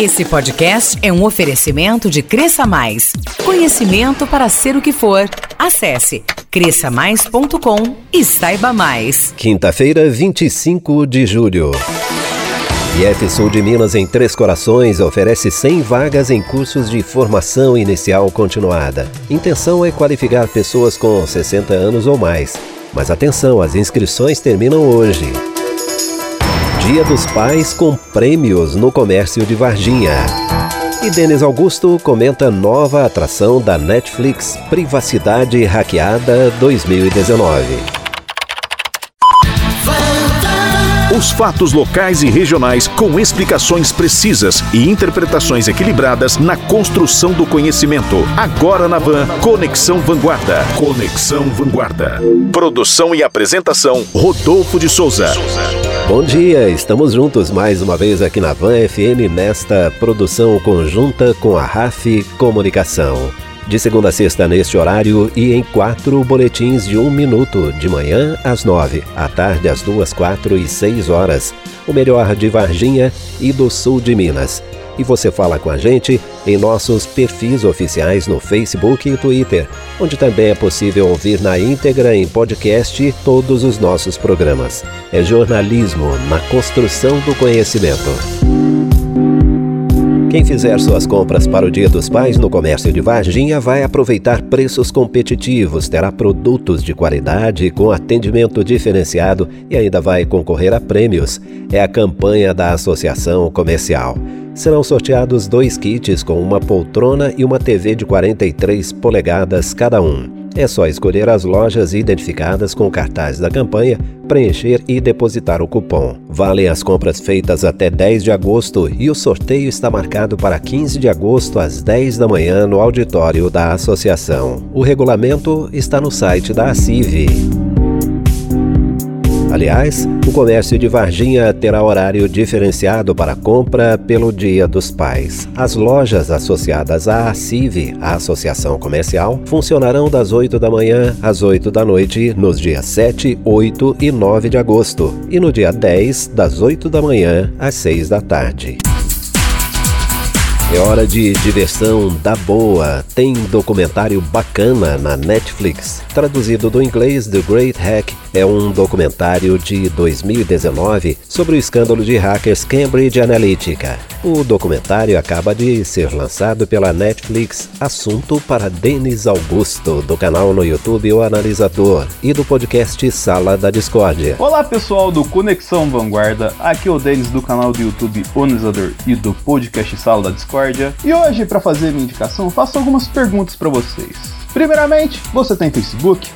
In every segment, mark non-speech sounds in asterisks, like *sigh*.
Esse podcast é um oferecimento de Cresça Mais. Conhecimento para ser o que for. Acesse cresçamais.com e saiba mais. Quinta-feira, 25 de julho. IF Sul de Minas em Três Corações oferece 100 vagas em cursos de formação inicial continuada. Intenção é qualificar pessoas com 60 anos ou mais. Mas atenção, as inscrições terminam hoje. Dia dos Pais com prêmios no comércio de Varginha. E Denis Augusto comenta nova atração da Netflix Privacidade Hackeada 2019. Os fatos locais e regionais com explicações precisas e interpretações equilibradas na construção do conhecimento. Agora na Van, Conexão Vanguarda. Conexão Vanguarda. Produção e apresentação, Rodolfo de Souza. Bom dia, estamos juntos mais uma vez aqui na Van FM nesta produção conjunta com a RAF Comunicação de segunda a sexta neste horário e em quatro boletins de um minuto, de manhã às nove, à tarde às duas, quatro e seis horas. O melhor de Varginha e do sul de Minas. E você fala com a gente em nossos perfis oficiais no Facebook e Twitter, onde também é possível ouvir na íntegra em podcast todos os nossos programas. É jornalismo na construção do conhecimento. Quem fizer suas compras para o Dia dos Pais no comércio de Varginha vai aproveitar preços competitivos, terá produtos de qualidade com atendimento diferenciado e ainda vai concorrer a prêmios. É a campanha da Associação Comercial. Serão sorteados dois kits com uma poltrona e uma TV de 43 polegadas cada um. É só escolher as lojas identificadas com cartaz da campanha, preencher e depositar o cupom. Valem as compras feitas até 10 de agosto e o sorteio está marcado para 15 de agosto às 10 da manhã no auditório da associação. O regulamento está no site da ACIV. Aliás, o comércio de Varginha terá horário diferenciado para compra pelo Dia dos Pais. As lojas associadas à ACIV, a Associação Comercial, funcionarão das 8 da manhã às 8 da noite nos dias 7, 8 e 9 de agosto, e no dia 10, das 8 da manhã às 6 da tarde. É hora de diversão da boa. Tem documentário bacana na Netflix. Traduzido do inglês, The Great Hack é um documentário de 2019 sobre o escândalo de hackers Cambridge Analytica. O documentário acaba de ser lançado pela Netflix, assunto para Denis Augusto, do canal no YouTube O Analisador e do podcast Sala da Discórdia. Olá pessoal do Conexão Vanguarda, aqui é o Denis do canal do YouTube O Analisador e do podcast Sala da Discórdia. E hoje, para fazer minha indicação, faço algumas perguntas para vocês. Primeiramente, você tem Facebook?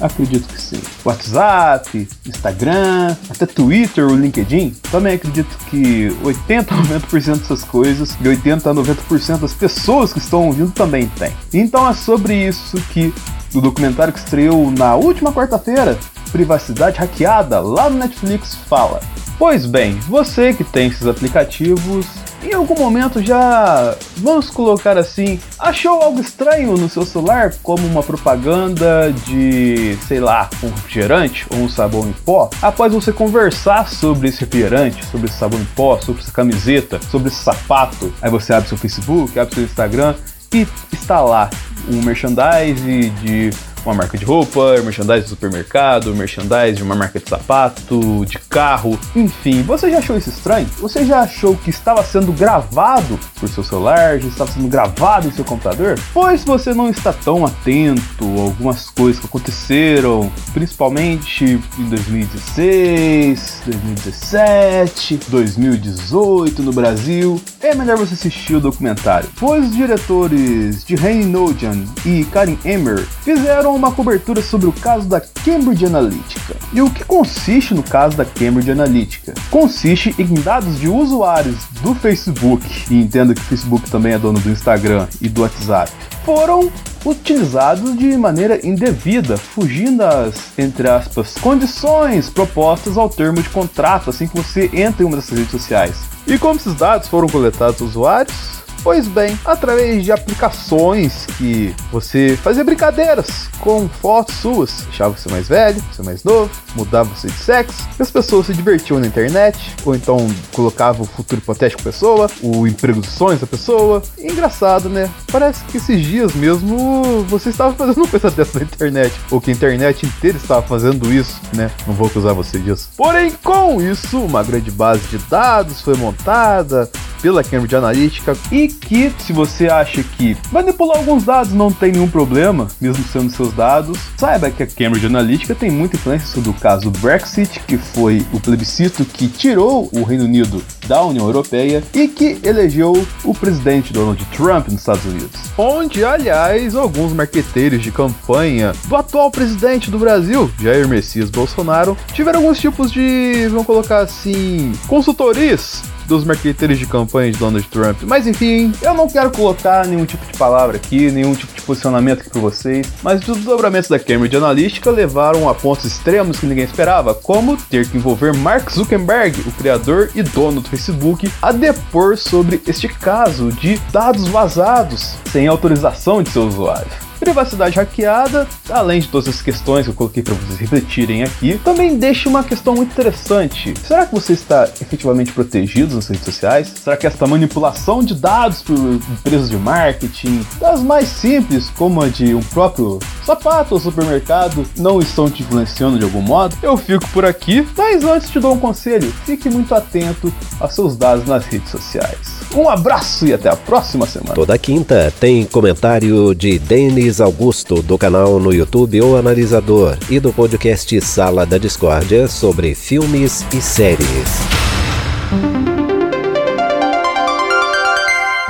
Acredito que sim. WhatsApp, Instagram, até Twitter ou LinkedIn. Também acredito que 80 a 90% dessas coisas e 80 a 90% das pessoas que estão ouvindo também tem. Então é sobre isso que o documentário que estreou na última quarta-feira, Privacidade Hackeada, lá no Netflix, fala. Pois bem, você que tem esses aplicativos em algum momento já, vamos colocar assim, achou algo estranho no seu celular, como uma propaganda de, sei lá, um refrigerante ou um sabão em pó? Após você conversar sobre esse refrigerante, sobre esse sabão em pó, sobre essa camiseta, sobre esse sapato, aí você abre seu Facebook, abre seu Instagram e está lá um merchandise de uma marca de roupa, merchandise de supermercado, merchandise de uma marca de sapato, de carro, enfim. Você já achou isso estranho? Você já achou que estava sendo gravado por seu celular, já estava sendo gravado em seu computador? Pois você não está tão atento a algumas coisas que aconteceram, principalmente em 2016, 2017, 2018 no Brasil, é melhor você assistir o documentário, pois os diretores de Rainy Nojan e Karin Emmer fizeram uma cobertura sobre o caso da Cambridge Analytica. E o que consiste no caso da Cambridge Analytica? Consiste em dados de usuários do Facebook, e entendo que o Facebook também é dono do Instagram e do WhatsApp, foram utilizados de maneira indevida, fugindo das, entre aspas, condições propostas ao termo de contrato assim que você entra em uma dessas redes sociais. E como esses dados foram coletados dos usuários? Pois bem, através de aplicações que você fazia brincadeiras com fotos suas, deixava você mais velho, você mais novo, mudava você de sexo, as pessoas se divertiam na internet, ou então colocava o futuro hipotético da pessoa, o emprego dos sonhos da pessoa. E engraçado, né? Parece que esses dias mesmo você estava fazendo uma coisa *laughs* dessa na internet, ou que a internet inteira estava fazendo isso, né? Não vou acusar você disso. Porém, com isso, uma grande base de dados foi montada pela Cambridge Analytica e que se você acha que manipular alguns dados não tem nenhum problema, mesmo sendo seus dados, saiba que a Cambridge Analytica tem muita influência sobre o caso Brexit, que foi o plebiscito que tirou o Reino Unido da União Europeia e que elegeu o presidente Donald Trump nos Estados Unidos. Onde, aliás, alguns marqueteiros de campanha do atual presidente do Brasil, Jair Messias Bolsonaro, tiveram alguns tipos de, vamos colocar assim, consultorias dos marqueteiros de campanha de Donald Trump. Mas enfim, eu não quero colocar nenhum tipo de palavra aqui, nenhum tipo de posicionamento aqui para vocês, mas os desdobramentos da Cambridge Analytica levaram a pontos extremos que ninguém esperava, como ter que envolver Mark Zuckerberg, o criador e dono do Facebook, a depor sobre este caso de dados vazados sem autorização de seu usuário. Privacidade hackeada, além de todas as questões que eu coloquei para vocês refletirem aqui, também deixa uma questão muito interessante. Será que você está efetivamente protegido nas redes sociais? Será que esta manipulação de dados por empresas de marketing, das mais simples, como a de um próprio sapato ou supermercado, não estão te influenciando de algum modo? Eu fico por aqui, mas antes te dou um conselho: fique muito atento aos seus dados nas redes sociais. Um abraço e até a próxima semana. Toda quinta tem comentário de Denis Augusto do canal no YouTube O Analisador e do podcast Sala da Discórdia sobre filmes e séries.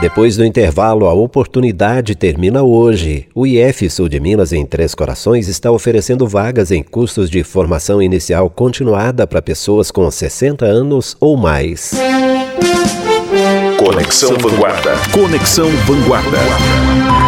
Depois do intervalo, a oportunidade termina hoje. O IF Sul de Minas, em Três Corações, está oferecendo vagas em cursos de formação inicial continuada para pessoas com 60 anos ou mais. Conexão Vanguarda. Conexão Vanguarda.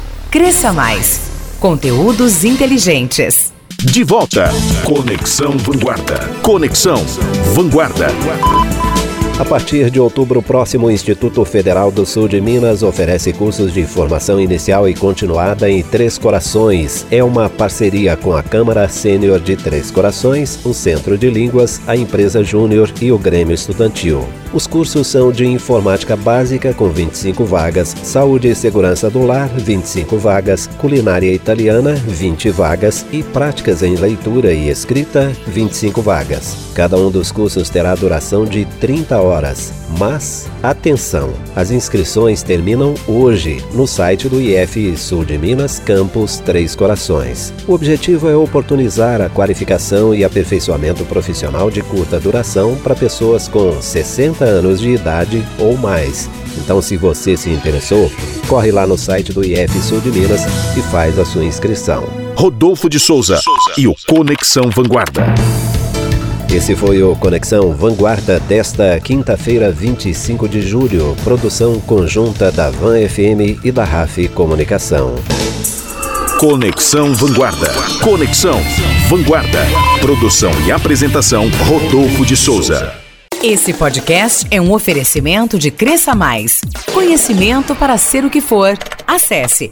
Cresça Mais. Conteúdos inteligentes. De volta. Conexão Vanguarda. Conexão Vanguarda. A partir de outubro próximo, o Instituto Federal do Sul de Minas oferece cursos de formação inicial e continuada em Três Corações. É uma parceria com a Câmara Sênior de Três Corações, o Centro de Línguas, a empresa Júnior e o Grêmio Estudantil. Os cursos são de informática básica com 25 vagas, saúde e segurança do lar 25 vagas, culinária italiana 20 vagas e práticas em leitura e escrita 25 vagas. Cada um dos cursos terá duração de 30 horas. Mas, atenção, as inscrições terminam hoje no site do IF Sul de Minas, Campus Três Corações. O objetivo é oportunizar a qualificação e aperfeiçoamento profissional de curta duração para pessoas com 60 anos de idade ou mais. Então, se você se interessou, corre lá no site do IF Sul de Minas e faz a sua inscrição. Rodolfo de Souza e o Conexão Vanguarda. Esse foi o Conexão Vanguarda desta quinta-feira, 25 de julho. Produção conjunta da Van FM e da RAF Comunicação. Conexão Vanguarda. Conexão Vanguarda. Produção e apresentação Rodolfo de Souza. Esse podcast é um oferecimento de Cresça Mais. Conhecimento para ser o que for. Acesse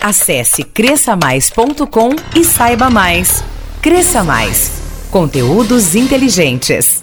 Acesse cresçamais.com e saiba mais. Cresça Mais. Conteúdos inteligentes.